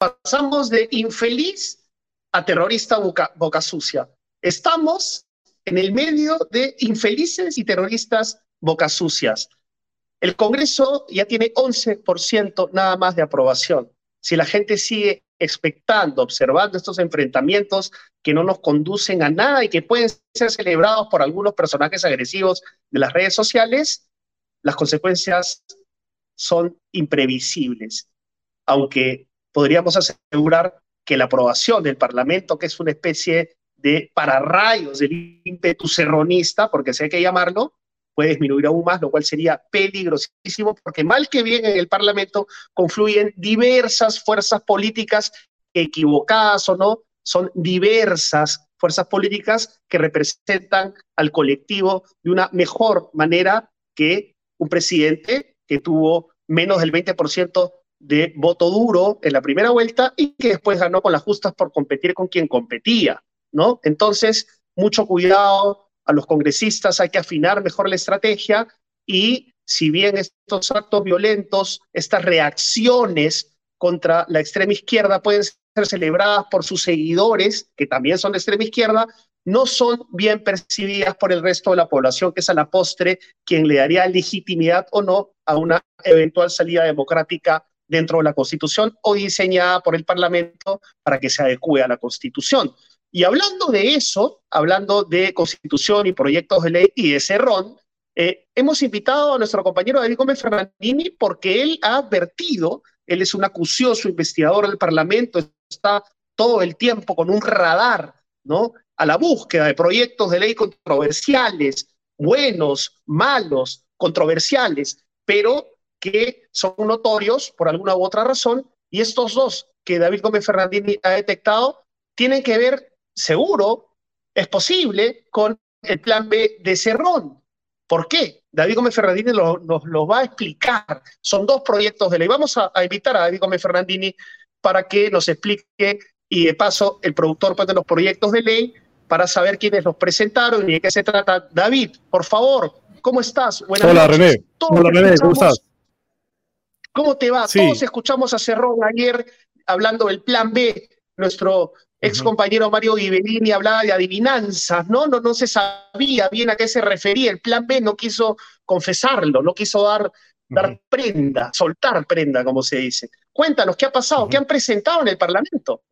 pasamos de infeliz a terrorista boca, boca sucia. Estamos en el medio de infelices y terroristas boca sucias. El Congreso ya tiene 11% nada más de aprobación. Si la gente sigue expectando, observando estos enfrentamientos que no nos conducen a nada y que pueden ser celebrados por algunos personajes agresivos de las redes sociales, las consecuencias son imprevisibles. Aunque podríamos asegurar que la aprobación del Parlamento, que es una especie de pararrayos del ímpetu serronista, porque sé hay que llamarlo, puede disminuir aún más, lo cual sería peligrosísimo, porque mal que bien en el Parlamento confluyen diversas fuerzas políticas, equivocadas o no, son diversas fuerzas políticas que representan al colectivo de una mejor manera que un presidente que tuvo menos del 20% de voto duro en la primera vuelta y que después ganó con las justas por competir con quien competía, ¿no? Entonces, mucho cuidado a los congresistas, hay que afinar mejor la estrategia y si bien estos actos violentos, estas reacciones contra la extrema izquierda pueden ser celebradas por sus seguidores, que también son de extrema izquierda, no son bien percibidas por el resto de la población, que es a la postre quien le daría legitimidad o no a una eventual salida democrática dentro de la Constitución o diseñada por el Parlamento para que se adecue a la Constitución. Y hablando de eso, hablando de Constitución y proyectos de ley y de Cerrón, eh, hemos invitado a nuestro compañero David Gómez Fernandini porque él ha advertido, él es un acucioso investigador del Parlamento, está todo el tiempo con un radar, ¿no? A la búsqueda de proyectos de ley controversiales, buenos, malos, controversiales, pero que son notorios por alguna u otra razón, y estos dos que David Gómez Fernandini ha detectado tienen que ver, seguro, es posible, con el plan B de Cerrón. ¿Por qué? David Gómez Fernandini nos lo va a explicar. Son dos proyectos de ley. Vamos a, invitar a David Gómez Fernandini para que nos explique y de paso el productor pues, de los proyectos de ley para saber quiénes los presentaron y de qué se trata. David, por favor, ¿cómo estás? Buenas Hola, René. Hola, René, ¿cómo estás? ¿Cómo te va? Todos escuchamos a Cerrón ayer hablando del plan B. Nuestro ex compañero Mario Ghibellini hablaba de adivinanzas, ¿no? ¿no? No se sabía bien a qué se refería. El plan B no quiso confesarlo, no quiso dar, dar prenda, soltar prenda, como se dice. Cuéntanos, ¿qué ha pasado? ¿Qué han presentado en el Parlamento?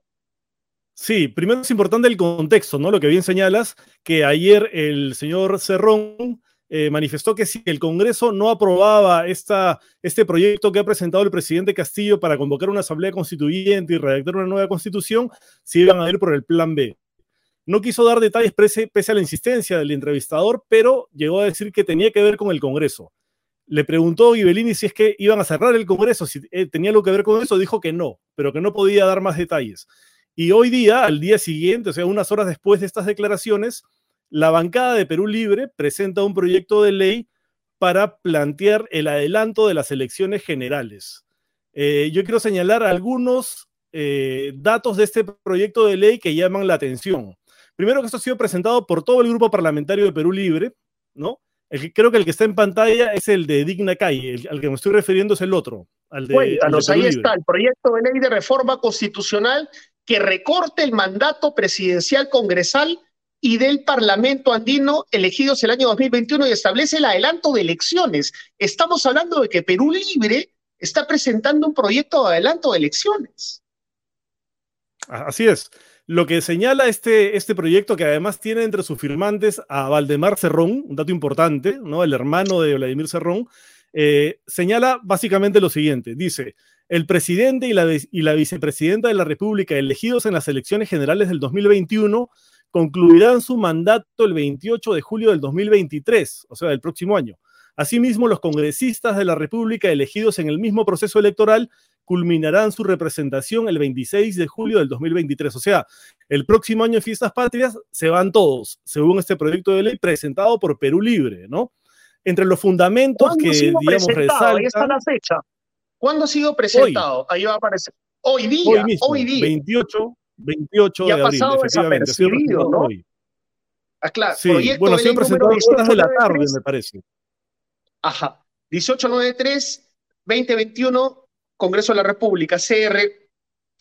Sí, primero es importante el contexto, ¿no? Lo que bien señalas, que ayer el señor Cerrón eh, manifestó que si el Congreso no aprobaba esta, este proyecto que ha presentado el presidente Castillo para convocar una asamblea constituyente y redactar una nueva constitución, se iban a ir por el plan B. No quiso dar detalles pese, a la insistencia del entrevistador, pero llegó a decir que tenía que ver con el Congreso. Le preguntó Ibelini si es que iban a cerrar el Congreso, si eh, tenía algo que ver con eso, dijo que no, pero que no podía dar más detalles. Y hoy día, al día siguiente, o sea, unas horas después de estas declaraciones, la bancada de Perú Libre presenta un proyecto de ley para plantear el adelanto de las elecciones generales. Eh, yo quiero señalar algunos eh, datos de este proyecto de ley que llaman la atención. Primero que esto ha sido presentado por todo el grupo parlamentario de Perú Libre, ¿no? creo que el que está en pantalla es el de Digna Calle, al que me estoy refiriendo es el otro. Al de, Cuéntanos, ahí está el proyecto de ley de reforma constitucional que recorte el mandato presidencial congresal y del Parlamento andino elegidos el año 2021 y establece el adelanto de elecciones. Estamos hablando de que Perú Libre está presentando un proyecto de adelanto de elecciones. Así es. Lo que señala este, este proyecto, que además tiene entre sus firmantes a Valdemar Cerrón, un dato importante, ¿no? el hermano de Vladimir Cerrón, eh, señala básicamente lo siguiente. Dice, el presidente y la, y la vicepresidenta de la República elegidos en las elecciones generales del 2021 concluirán su mandato el 28 de julio del 2023, o sea, del próximo año. Asimismo, los congresistas de la República elegidos en el mismo proceso electoral culminarán su representación el 26 de julio del 2023. O sea, el próximo año de Fiestas Patrias se van todos, según este proyecto de ley presentado por Perú Libre, ¿no? Entre los fundamentos que, digamos, resaltan... Ahí está la fecha. ¿Cuándo ha sido presentado? Ahí va a aparecer. Hoy día, hoy, mismo, hoy día. 28, 28 de abril, efectivamente. ¿no? Hoy. Ah, claro. Sí, bueno, ha sido presentado a horas de la tarde, me parece. Ajá. 1893, 2021, Congreso de la República, CR.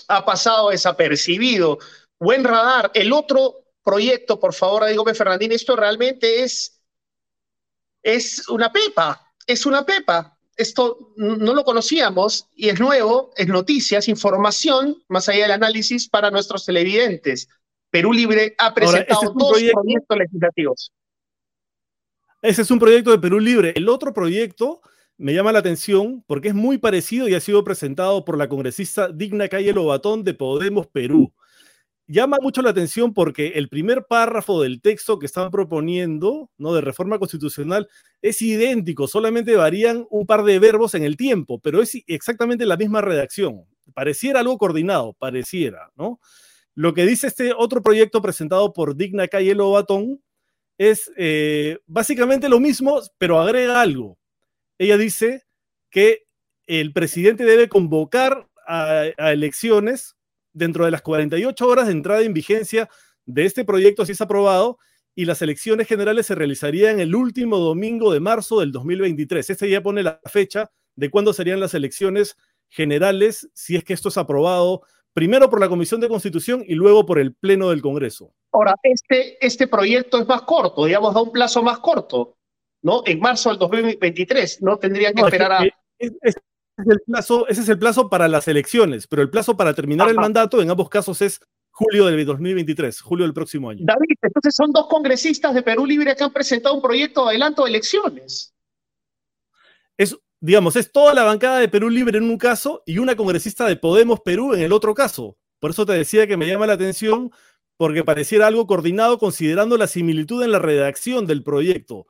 ha pasado desapercibido. Buen radar. El otro proyecto, por favor, Diego Fernandín, esto realmente es, es una pepa, es una pepa. Esto no lo conocíamos y es nuevo, es noticias, información, más allá del análisis para nuestros televidentes. Perú Libre ha presentado este dos proyectos legislativos. Ese es un proyecto de Perú Libre. El otro proyecto me llama la atención porque es muy parecido y ha sido presentado por la congresista Digna Calle Lobatón de Podemos Perú. Llama mucho la atención porque el primer párrafo del texto que están proponiendo, ¿no? De reforma constitucional, es idéntico, solamente varían un par de verbos en el tiempo, pero es exactamente la misma redacción. Pareciera algo coordinado, pareciera, ¿no? Lo que dice este otro proyecto presentado por Digna Calle Lobatón es eh, básicamente lo mismo, pero agrega algo ella dice que el presidente debe convocar a, elecciones dentro de las 48 horas de entrada en vigencia de este proyecto, si es aprobado, y las elecciones generales se realizarían el último domingo de marzo del 2023. Este ya pone la fecha de cuándo serían las elecciones generales, si es que esto es aprobado primero por la Comisión de Constitución y luego por el Pleno del Congreso. Ahora, este, este proyecto es más corto, digamos, da un plazo más corto. ¿no? En marzo del 2023, no tendrían que esperar a... Es, el plazo, ese es el plazo para las elecciones, pero el plazo para terminar el mandato en ambos casos es julio del 2023, julio del próximo año. David, entonces son dos congresistas de Perú Libre que han presentado un proyecto de adelanto de elecciones. Es, digamos, es toda la bancada de Perú Libre en un caso y una congresista de Podemos Perú en el otro caso. Por eso te decía que me llama la atención porque pareciera algo coordinado considerando la similitud en la redacción del proyecto.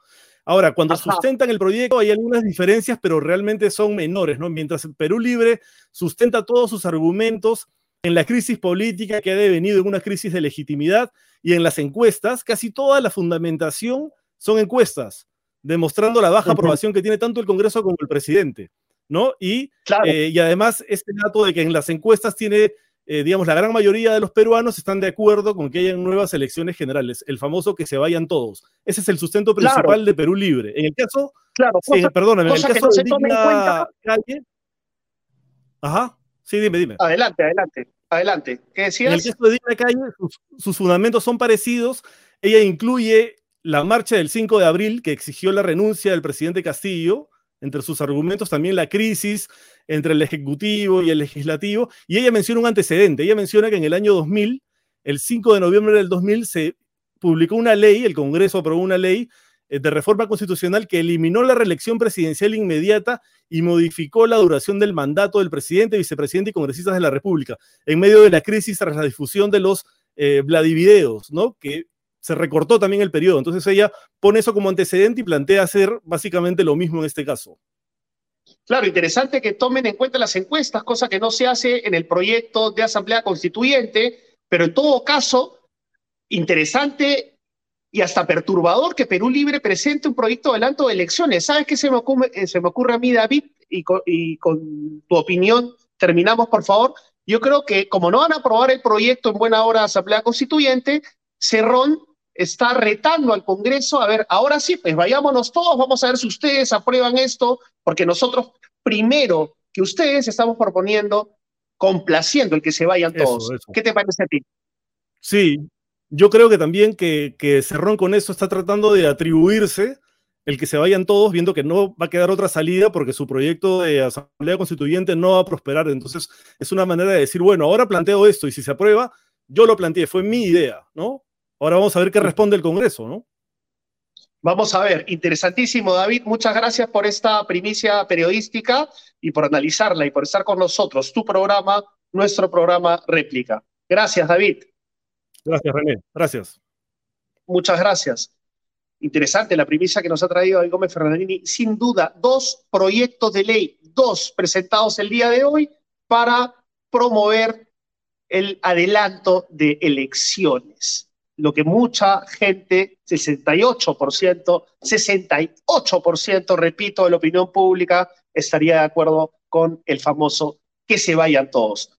Ahora, cuando sustentan el proyecto hay algunas diferencias, pero realmente son menores, ¿no? Mientras Perú Libre sustenta todos sus argumentos en la crisis política que ha devenido en una crisis de legitimidad y en las encuestas, casi toda la fundamentación son encuestas, demostrando la baja aprobación que tiene tanto el Congreso como el presidente, ¿no? Y, eh, y además este dato de que en las encuestas tiene eh, digamos, la gran mayoría de los peruanos están de acuerdo con que hayan nuevas elecciones generales, el famoso que se vayan todos. Ese es el sustento principal de Perú Libre. En el caso, claro, perdóname, en el caso de Digna Calle, ajá, sí, dime, dime. Adelante, adelante, adelante. ¿Qué decías? En el caso de Digna Calle, sus fundamentos son parecidos. Ella incluye la marcha del 5 de abril que exigió la renuncia del presidente Castillo, entre sus argumentos también la crisis entre el Ejecutivo y el Legislativo, y ella menciona un antecedente, ella menciona que en el año 2000, el 5 de noviembre del 2000, se publicó una ley, el Congreso aprobó una ley eh, de reforma constitucional que eliminó la reelección presidencial inmediata y modificó la duración del mandato del presidente, vicepresidente y congresistas de la República, en medio de la crisis tras la difusión de los eh, Vladivideos, ¿no? Que se recortó también el periodo. Entonces ella pone eso como antecedente y plantea hacer básicamente lo mismo en este caso. Claro, interesante que tomen en cuenta las encuestas, cosa que no se hace en el proyecto de Asamblea Constituyente, pero en todo caso, interesante y hasta perturbador que Perú Libre presente un proyecto de adelanto de elecciones. ¿Sabes qué se me ocurre, eh, se me ocurre a mí, David? Y y con tu opinión terminamos, por favor. Yo creo que como no van a aprobar el proyecto en buena hora de Asamblea Constituyente, Cerrón está retando al Congreso, a ver, ahora sí, pues vayámonos todos, vamos a ver si ustedes aprueban esto, porque nosotros primero que ustedes estamos proponiendo, complaciendo el que se vayan todos. ¿Qué te parece a ti? Sí, yo creo que también que, que Cerrón con eso está tratando de atribuirse el que se vayan todos, viendo que no va a quedar otra salida porque su proyecto de asamblea constituyente no va a prosperar. Entonces, es una manera de decir, bueno, ahora planteo esto y si se aprueba, yo lo planteé, fue mi idea, ¿no? Ahora vamos a ver qué responde el Congreso, ¿no? Vamos a ver, interesantísimo, David. Muchas gracias por esta primicia periodística y por analizarla y por estar con nosotros. Tu programa, nuestro programa réplica. Gracias, David. Gracias, René. Gracias. Muchas gracias. Interesante la primicia que nos ha traído David Gómez Fernandini. Sin duda, dos proyectos de ley, dos presentados el día de hoy para promover el adelanto de elecciones lo que mucha gente, 68%, 68%, repito, de la opinión pública, estaría de acuerdo con el famoso que se vayan todos.